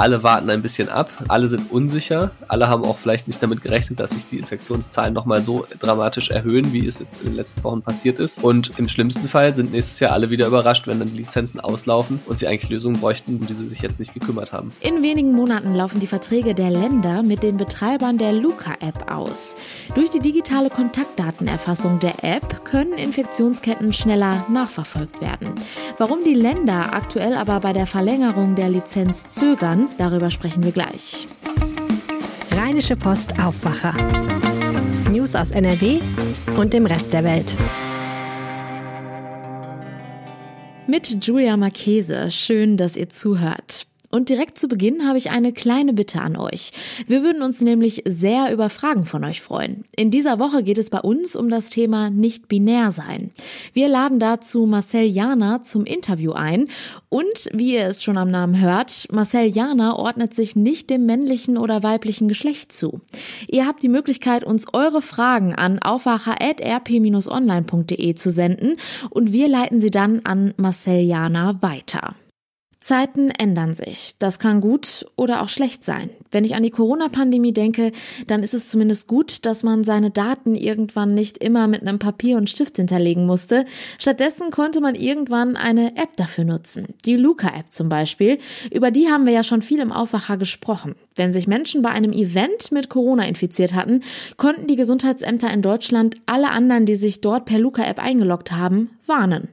Alle warten ein bisschen ab, alle sind unsicher, alle haben auch vielleicht nicht damit gerechnet, dass sich die Infektionszahlen nochmal so dramatisch erhöhen, wie es jetzt in den letzten Wochen passiert ist. Und im schlimmsten Fall sind nächstes Jahr alle wieder überrascht, wenn dann die Lizenzen auslaufen und sie eigentlich Lösungen bräuchten, um die sie sich jetzt nicht gekümmert haben. In wenigen Monaten laufen die Verträge der Länder mit den Betreibern der Luca-App aus. Durch die digitale Kontaktdatenerfassung der App können Infektionsketten schneller nachverfolgt werden. Warum die Länder aktuell aber bei der Verlängerung der Lizenz zögern, Darüber sprechen wir gleich. Rheinische Post Aufwacher. News aus NRW und dem Rest der Welt. Mit Julia Marchese. Schön, dass ihr zuhört. Und direkt zu Beginn habe ich eine kleine Bitte an euch. Wir würden uns nämlich sehr über Fragen von euch freuen. In dieser Woche geht es bei uns um das Thema nicht binär sein. Wir laden dazu Marcel Jana zum Interview ein und wie ihr es schon am Namen hört, Marcel Jana ordnet sich nicht dem männlichen oder weiblichen Geschlecht zu. Ihr habt die Möglichkeit, uns eure Fragen an aufwacher.rp-online.de zu senden und wir leiten sie dann an Marcel Jana weiter. Zeiten ändern sich. Das kann gut oder auch schlecht sein. Wenn ich an die Corona-Pandemie denke, dann ist es zumindest gut, dass man seine Daten irgendwann nicht immer mit einem Papier und Stift hinterlegen musste. Stattdessen konnte man irgendwann eine App dafür nutzen. Die Luca-App zum Beispiel. Über die haben wir ja schon viel im Aufwacher gesprochen. Wenn sich Menschen bei einem Event mit Corona infiziert hatten, konnten die Gesundheitsämter in Deutschland alle anderen, die sich dort per Luca-App eingeloggt haben, warnen.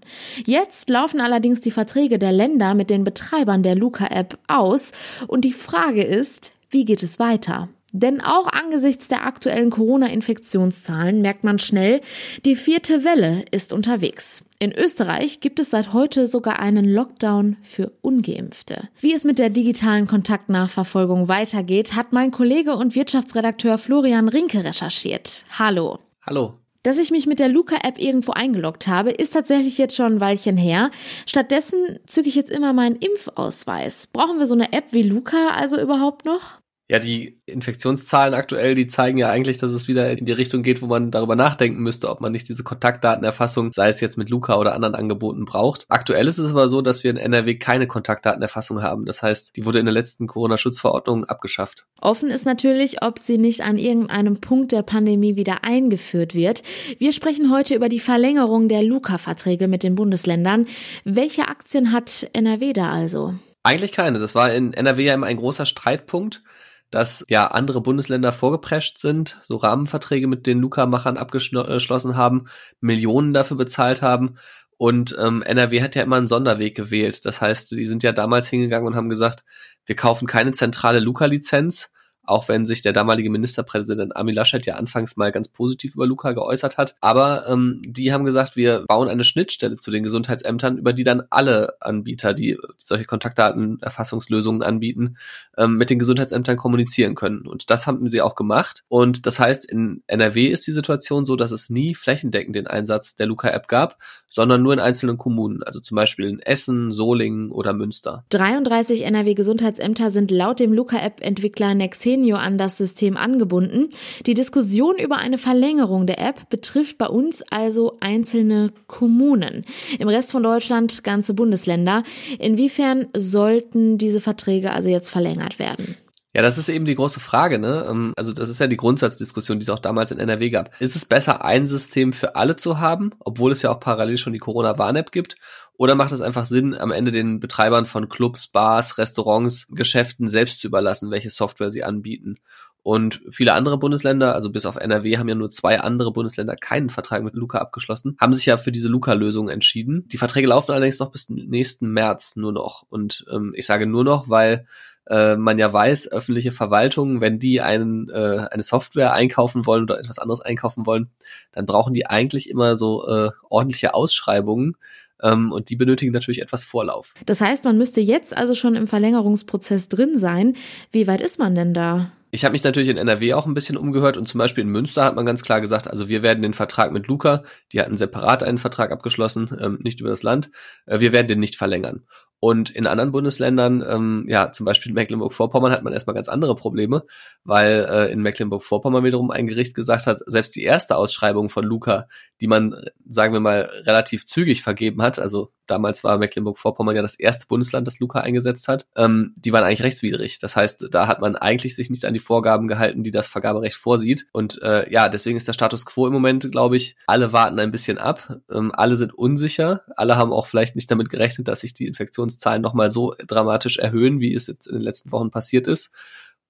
Jetzt laufen allerdings die Verträge der Länder mit den Betreibern der Luca-App aus und die Frage ist, wie geht es weiter? Denn auch angesichts der aktuellen Corona-Infektionszahlen merkt man schnell, die vierte Welle ist unterwegs. In Österreich gibt es seit heute sogar einen Lockdown für ungeimpfte. Wie es mit der digitalen Kontaktnachverfolgung weitergeht, hat mein Kollege und Wirtschaftsredakteur Florian Rinke recherchiert. Hallo. Hallo. Dass ich mich mit der Luca-App irgendwo eingeloggt habe, ist tatsächlich jetzt schon ein Weilchen her. Stattdessen zücke ich jetzt immer meinen Impfausweis. Brauchen wir so eine App wie Luca also überhaupt noch? Ja, die Infektionszahlen aktuell, die zeigen ja eigentlich, dass es wieder in die Richtung geht, wo man darüber nachdenken müsste, ob man nicht diese Kontaktdatenerfassung, sei es jetzt mit Luca oder anderen Angeboten, braucht. Aktuell ist es aber so, dass wir in NRW keine Kontaktdatenerfassung haben. Das heißt, die wurde in der letzten Corona-Schutzverordnung abgeschafft. Offen ist natürlich, ob sie nicht an irgendeinem Punkt der Pandemie wieder eingeführt wird. Wir sprechen heute über die Verlängerung der Luca-Verträge mit den Bundesländern. Welche Aktien hat NRW da also? Eigentlich keine. Das war in NRW ja immer ein großer Streitpunkt dass ja andere Bundesländer vorgeprescht sind, so Rahmenverträge mit den Luca-Machern abgeschlossen haben, Millionen dafür bezahlt haben. Und ähm, NRW hat ja immer einen Sonderweg gewählt. Das heißt, die sind ja damals hingegangen und haben gesagt, wir kaufen keine zentrale Luca-Lizenz, auch wenn sich der damalige Ministerpräsident Armin Laschet ja anfangs mal ganz positiv über Luca geäußert hat. Aber ähm, die haben gesagt, wir bauen eine Schnittstelle zu den Gesundheitsämtern, über die dann alle Anbieter, die solche Kontaktdatenerfassungslösungen anbieten, ähm, mit den Gesundheitsämtern kommunizieren können. Und das haben sie auch gemacht. Und das heißt, in NRW ist die Situation so, dass es nie flächendeckend den Einsatz der Luca-App gab, sondern nur in einzelnen Kommunen, also zum Beispiel in Essen, Solingen oder Münster. 33 NRW-Gesundheitsämter sind laut dem Luca-App-Entwickler Nexen Ingenio an das System angebunden. Die Diskussion über eine Verlängerung der App betrifft bei uns also einzelne Kommunen. Im Rest von Deutschland ganze Bundesländer. Inwiefern sollten diese Verträge also jetzt verlängert werden? Ja, das ist eben die große Frage, ne? Ähm, also das ist ja die Grundsatzdiskussion, die es auch damals in NRW gab. Ist es besser, ein System für alle zu haben, obwohl es ja auch parallel schon die Corona-Warn-App gibt? Oder macht es einfach Sinn, am Ende den Betreibern von Clubs, Bars, Restaurants, Geschäften selbst zu überlassen, welche Software sie anbieten? Und viele andere Bundesländer, also bis auf NRW, haben ja nur zwei andere Bundesländer keinen Vertrag mit Luca abgeschlossen, haben sich ja für diese Luca-Lösung entschieden. Die Verträge laufen allerdings noch bis nächsten März nur noch. Und ähm, ich sage nur noch, weil äh, man ja weiß, öffentliche Verwaltungen, wenn die einen, äh, eine Software einkaufen wollen oder etwas anderes einkaufen wollen, dann brauchen die eigentlich immer so äh, ordentliche Ausschreibungen Ähm, und die benötigen natürlich etwas Vorlauf. Das heißt, man müsste jetzt also schon im Verlängerungsprozess drin sein. Wie weit ist man denn da? Ich habe mich natürlich in NRW auch ein bisschen umgehört und zum Beispiel in Münster hat man ganz klar gesagt, also wir werden den Vertrag mit Luca, die hatten separat einen Vertrag abgeschlossen, ähm, nicht über das Land, äh, wir werden den nicht verlängern. Und in anderen Bundesländern, ähm, ja, zum Beispiel in Mecklenburg-Vorpommern hat man erstmal ganz andere Probleme, weil äh, in Mecklenburg-Vorpommern wiederum ein Gericht gesagt hat, selbst die erste Ausschreibung von Luca, die man, sagen wir mal, relativ zügig vergeben hat, also damals war Mecklenburg-Vorpommern ja das erste Bundesland, das Luca eingesetzt hat, ähm, die waren eigentlich rechtswidrig. Das heißt, da hat man eigentlich sich nicht an die Vorgaben gehalten, die das Vergaberecht vorsieht. Und äh, ja, deswegen ist der Status quo im Moment, glaube ich, alle warten ein bisschen ab, ähm, alle sind unsicher, alle haben auch vielleicht nicht damit gerechnet, dass sich die Infektion Infektionszahlen nochmal so dramatisch erhöhen, wie es jetzt in den letzten Wochen passiert ist.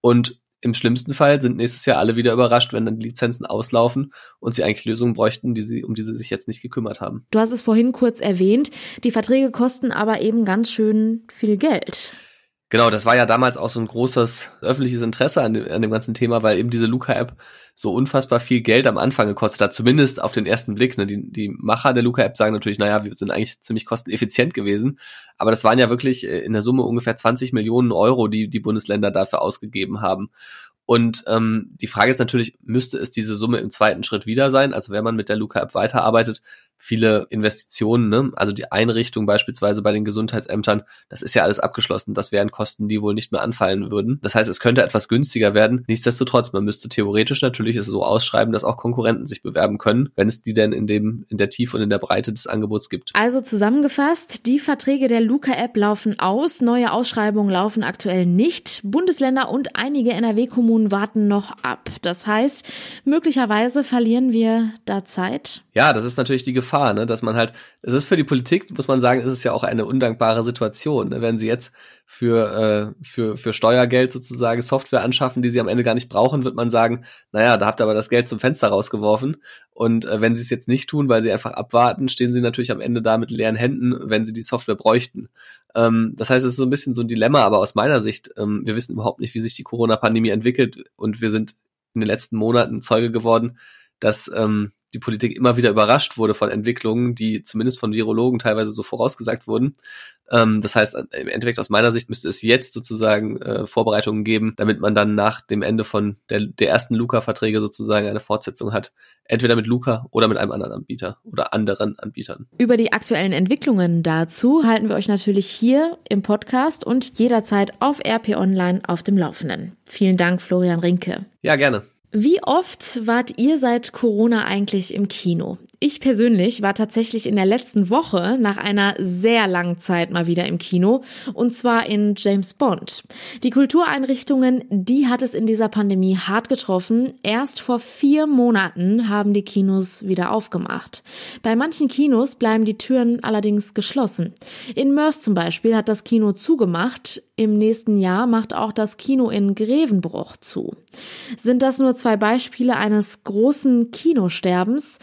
Und im schlimmsten Fall sind nächstes Jahr alle wieder überrascht, wenn dann die Lizenzen auslaufen und sie eigentlich Lösungen bräuchten, die sie, um die sie sich jetzt nicht gekümmert haben. Du hast es vorhin kurz erwähnt. Die Verträge kosten aber eben ganz schön viel Geld. Genau, das war ja damals auch so ein großes öffentliches Interesse an dem, an dem ganzen Thema, weil eben diese Luca-App so unfassbar viel Geld am Anfang gekostet hat, zumindest auf den ersten Blick. Ne? Die, die Macher der Luca-App sagen natürlich, naja, wir sind eigentlich ziemlich kosteneffizient gewesen, aber das waren ja wirklich äh, in der Summe ungefähr 20 Millionen Euro, die die Bundesländer dafür ausgegeben haben. Und ähm, die Frage ist natürlich, müsste es diese Summe im zweiten Schritt wieder sein? Also wenn man mit der Luca-App weiterarbeitet, viele Investitionen, ne? also die Einrichtung beispielsweise bei den Gesundheitsämtern, das ist ja alles abgeschlossen. Das wären Kosten, die wohl nicht mehr anfallen würden. Das heißt, es könnte etwas günstiger werden. Nichtsdestotrotz, man müsste theoretisch natürlich es so ausschreiben, dass auch Konkurrenten sich bewerben können, wenn es die denn in dem in der Tiefe und in der Breite des Angebots gibt. Also zusammengefasst, die Verträge der Luca-App laufen aus, neue Ausschreibungen laufen aktuell nicht. Bundesländer und einige NRW-Kommunen warten noch ab. Das heißt, möglicherweise verlieren wir da Zeit. Ja, das ist natürlich die Gefahr Gefahr, ne? dass man halt, es ist für die Politik, muss man sagen, ist es ja auch eine undankbare Situation. Ne? Wenn sie jetzt für, äh, für, für Steuergeld sozusagen Software anschaffen, die sie am Ende gar nicht brauchen, wird man sagen, naja, da habt ihr aber das Geld zum Fenster rausgeworfen. Und äh, wenn sie es jetzt nicht tun, weil sie einfach abwarten, stehen sie natürlich am Ende da mit leeren Händen, wenn sie die Software bräuchten. Ähm, das heißt, es ist so ein bisschen so ein Dilemma, aber aus meiner Sicht, ähm, wir wissen überhaupt nicht, wie sich die Corona-Pandemie entwickelt und wir sind in den letzten Monaten Zeuge geworden, dass ähm, die Politik immer wieder überrascht wurde von Entwicklungen, die zumindest von Virologen teilweise so vorausgesagt wurden. Ähm, das heißt, im Endeffekt aus meiner Sicht müsste es jetzt sozusagen äh, Vorbereitungen geben, damit man dann nach dem Ende von der, der ersten Luca-Verträge sozusagen eine Fortsetzung hat. Entweder mit Luca oder mit einem anderen Anbieter oder anderen Anbietern. Über die aktuellen Entwicklungen dazu halten wir euch natürlich hier im Podcast und jederzeit auf RP Online auf dem Laufenden. Vielen Dank, Florian Rinke. Ja, gerne. Wie oft wart ihr seit Corona eigentlich im Kino? Ich persönlich war tatsächlich in der letzten Woche nach einer sehr langen Zeit mal wieder im Kino und zwar in James Bond. Die Kultureinrichtungen, die hat es in dieser Pandemie hart getroffen. Erst vor vier Monaten haben die Kinos wieder aufgemacht. Bei manchen Kinos bleiben die Türen allerdings geschlossen. In Mörs zum Beispiel hat das Kino zugemacht. Im nächsten Jahr macht auch das Kino in Grevenbruch zu. Sind das nur zwei Beispiele eines großen Kinosterbens?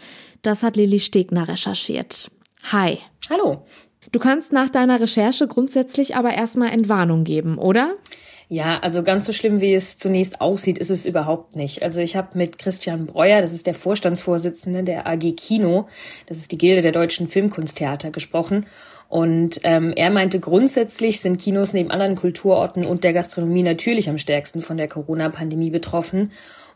Das hat Lilly Stegner recherchiert. Hi. Hallo. Du kannst nach deiner Recherche grundsätzlich aber erstmal Entwarnung geben, oder? Ja, also ganz so schlimm, wie es zunächst aussieht, ist es überhaupt nicht. Also ich habe mit Christian Breuer, das ist der Vorstandsvorsitzende der AG Kino, das ist die Gilde der deutschen Filmkunsttheater, gesprochen. Und ähm, er meinte, grundsätzlich sind Kinos neben anderen Kulturorten und der Gastronomie natürlich am stärksten von der Corona-Pandemie betroffen.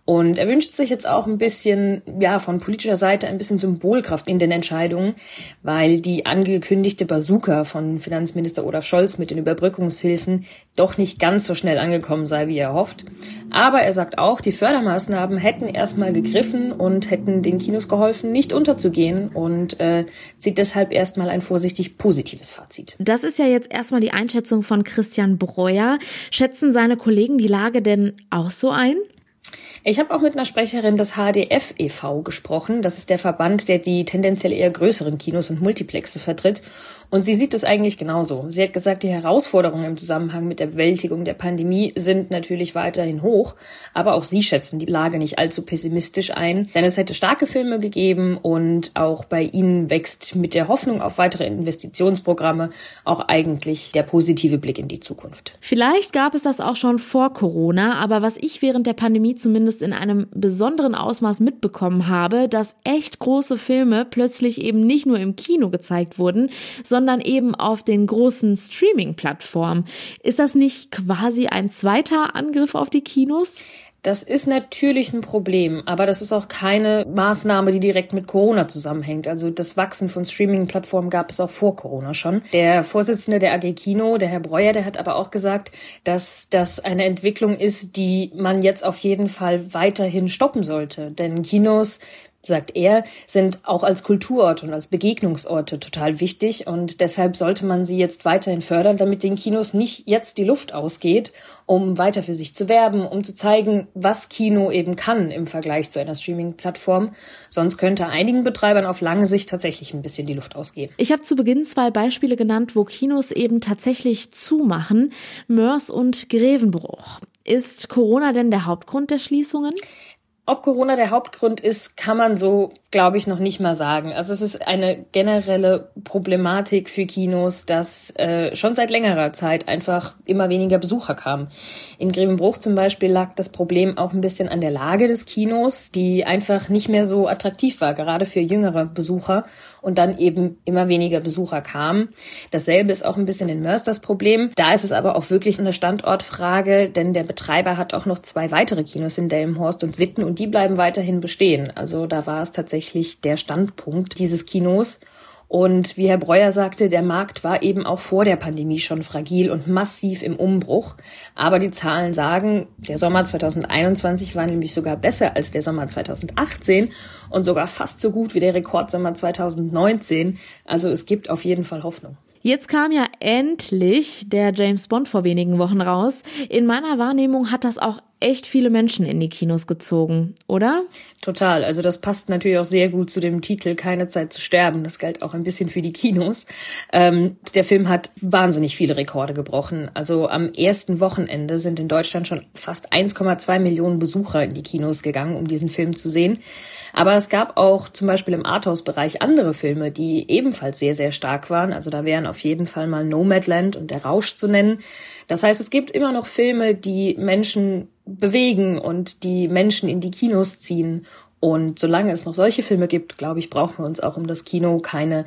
Und er wünscht sich jetzt auch ein bisschen, ja, von politischer Seite ein bisschen Symbolkraft in den Entscheidungen, weil die angekündigte Bazooka von Finanzminister Olaf Scholz mit den Überbrückungshilfen doch nicht ganz so schnell angekommen sei, wie er hofft. Aber er sagt auch, die Fördermaßnahmen hätten erstmal gegriffen und hätten den Kinos geholfen, nicht unterzugehen und äh, zieht deshalb erstmal ein vorsichtig positives Fazit. Das ist ja jetzt erstmal die Einschätzung von Christian Breuer. Schätzen seine Kollegen die Lage denn auch so ein? Ich habe auch mit einer Sprecherin des HDF e.V. gesprochen. Das ist der Verband, der die tendenziell eher größeren Kinos und Multiplexe vertritt. Und sie sieht es eigentlich genauso. Sie hat gesagt, die Herausforderungen im Zusammenhang mit der Bewältigung der Pandemie sind natürlich weiterhin hoch, aber auch sie schätzen die Lage nicht allzu pessimistisch ein, denn es hätte starke Filme gegeben und auch bei ihnen wächst mit der Hoffnung auf weitere Investitionsprogramme auch eigentlich der positive Blick in die Zukunft. Vielleicht gab es das auch schon vor Corona, aber was ich während der Pandemie zumindest in einem besonderen Ausmaß mitbekommen habe, dass echt große Filme plötzlich eben nicht nur im Kino gezeigt wurden, sondern eben auf den großen Streaming-Plattformen. Ist das nicht quasi ein zweiter Angriff auf die Kinos? Das ist natürlich ein Problem, aber das ist auch keine Maßnahme, die direkt mit Corona zusammenhängt. Also das Wachsen von Streaming-Plattformen gab es auch vor Corona schon. Der Vorsitzende der AG Kino, der Herr Breuer, der hat aber auch gesagt, dass das eine Entwicklung ist, die man jetzt auf jeden Fall weiterhin stoppen sollte. Denn Kinos sagt er, sind auch als Kulturort und als Begegnungsorte total wichtig und deshalb sollte man sie jetzt weiterhin fördern, damit den Kinos nicht jetzt die Luft ausgeht, um weiter für sich zu werben, um zu zeigen, was Kino eben kann im Vergleich zu einer Streaming-Plattform. Sonst könnte einigen Betreibern auf lange Sicht tatsächlich ein bisschen die Luft ausgehen. Ich habe zu Beginn zwei Beispiele genannt, wo Kinos eben tatsächlich zumachen. Mörs und Grevenbruch. Ist Corona denn der Hauptgrund der Schließungen? Ob Corona der Hauptgrund ist, kann man so, glaube ich, noch nicht mal sagen. Also es ist eine generelle Problematik für Kinos, dass äh, schon seit längerer Zeit einfach immer weniger Besucher kamen. In Grevenbruch zum Beispiel lag das Problem auch ein bisschen an der Lage des Kinos, die einfach nicht mehr so attraktiv war, gerade für jüngere Besucher und dann eben immer weniger Besucher kamen. Dasselbe ist auch ein bisschen in Mörs das Problem. Da ist es aber auch wirklich eine Standortfrage, denn der Betreiber hat auch noch zwei weitere Kinos in Delmenhorst und Witten und die bleiben weiterhin bestehen. Also da war es tatsächlich der Standpunkt dieses Kinos. Und wie Herr Breuer sagte, der Markt war eben auch vor der Pandemie schon fragil und massiv im Umbruch. Aber die Zahlen sagen, der Sommer 2021 war nämlich sogar besser als der Sommer 2018 und sogar fast so gut wie der Rekordsommer 2019. Also es gibt auf jeden Fall Hoffnung. Jetzt kam ja endlich der James Bond vor wenigen Wochen raus. In meiner Wahrnehmung hat das auch echt viele Menschen in die Kinos gezogen, oder? Total. Also das passt natürlich auch sehr gut zu dem Titel Keine Zeit zu sterben. Das galt auch ein bisschen für die Kinos. Ähm, der Film hat wahnsinnig viele Rekorde gebrochen. Also am ersten Wochenende sind in Deutschland schon fast 1,2 Millionen Besucher in die Kinos gegangen, um diesen Film zu sehen. Aber es gab auch zum Beispiel im Arthouse-Bereich andere Filme, die ebenfalls sehr, sehr stark waren. Also da wären auf jeden Fall mal Nomadland und Der Rausch zu nennen. Das heißt, es gibt immer noch Filme, die Menschen bewegen und die Menschen in die Kinos ziehen. Und solange es noch solche Filme gibt, glaube ich, brauchen wir uns auch um das Kino keine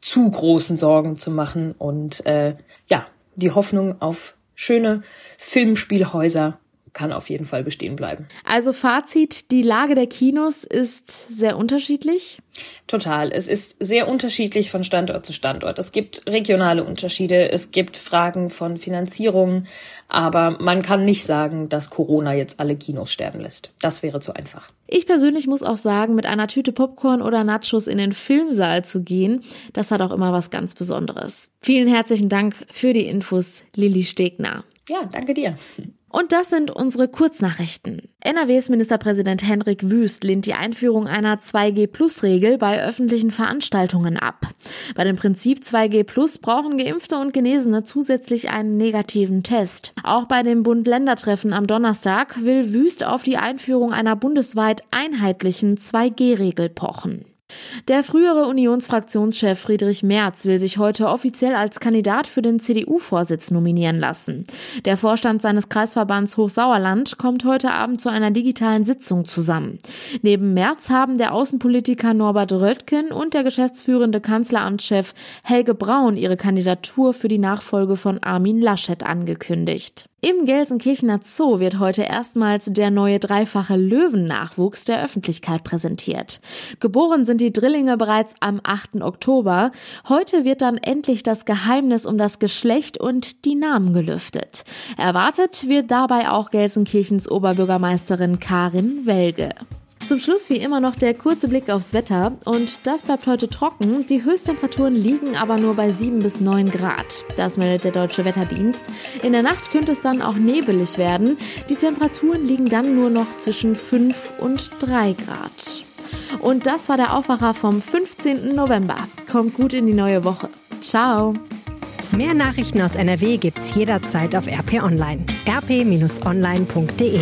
zu großen Sorgen zu machen und äh, ja, die Hoffnung auf schöne Filmspielhäuser kann auf jeden Fall bestehen bleiben. Also Fazit, die Lage der Kinos ist sehr unterschiedlich. Total. Es ist sehr unterschiedlich von Standort zu Standort. Es gibt regionale Unterschiede, es gibt Fragen von Finanzierung, aber man kann nicht sagen, dass Corona jetzt alle Kinos sterben lässt. Das wäre zu einfach. Ich persönlich muss auch sagen, mit einer Tüte Popcorn oder Nachos in den Filmsaal zu gehen, das hat auch immer was ganz Besonderes. Vielen herzlichen Dank für die Infos, Lilly Stegner. Ja, danke dir. Und das sind unsere Kurznachrichten. NRWs Ministerpräsident Henrik Wüst lehnt die Einführung einer 2G-Plus-Regel bei öffentlichen Veranstaltungen ab. Bei dem Prinzip 2G-Plus brauchen Geimpfte und Genesene zusätzlich einen negativen Test. Auch bei dem Bund-Länder-Treffen am Donnerstag will Wüst auf die Einführung einer bundesweit einheitlichen 2G-Regel pochen. Der frühere Unionsfraktionschef Friedrich Merz will sich heute offiziell als Kandidat für den CDU-Vorsitz nominieren lassen. Der Vorstand seines Kreisverbands Hochsauerland kommt heute Abend zu einer digitalen Sitzung zusammen. Neben Merz haben der Außenpolitiker Norbert Röttgen und der geschäftsführende Kanzleramtschef Helge Braun ihre Kandidatur für die Nachfolge von Armin Laschet angekündigt. Im Gelsenkirchener Zoo wird heute erstmals der neue dreifache Löwennachwuchs der Öffentlichkeit präsentiert. Geboren sind die Drillinge bereits am 8. Oktober. Heute wird dann endlich das Geheimnis um das Geschlecht und die Namen gelüftet. Erwartet wird dabei auch Gelsenkirchens Oberbürgermeisterin Karin Welge. Zum Schluss wie immer noch der kurze Blick aufs Wetter und das bleibt heute trocken. Die Höchsttemperaturen liegen aber nur bei 7 bis 9 Grad. Das meldet der Deutsche Wetterdienst. In der Nacht könnte es dann auch nebelig werden. Die Temperaturen liegen dann nur noch zwischen 5 und 3 Grad. Und das war der Aufwacher vom 15. November. Kommt gut in die neue Woche. Ciao. Mehr Nachrichten aus NRW gibt's jederzeit auf RP Online. rp-online.de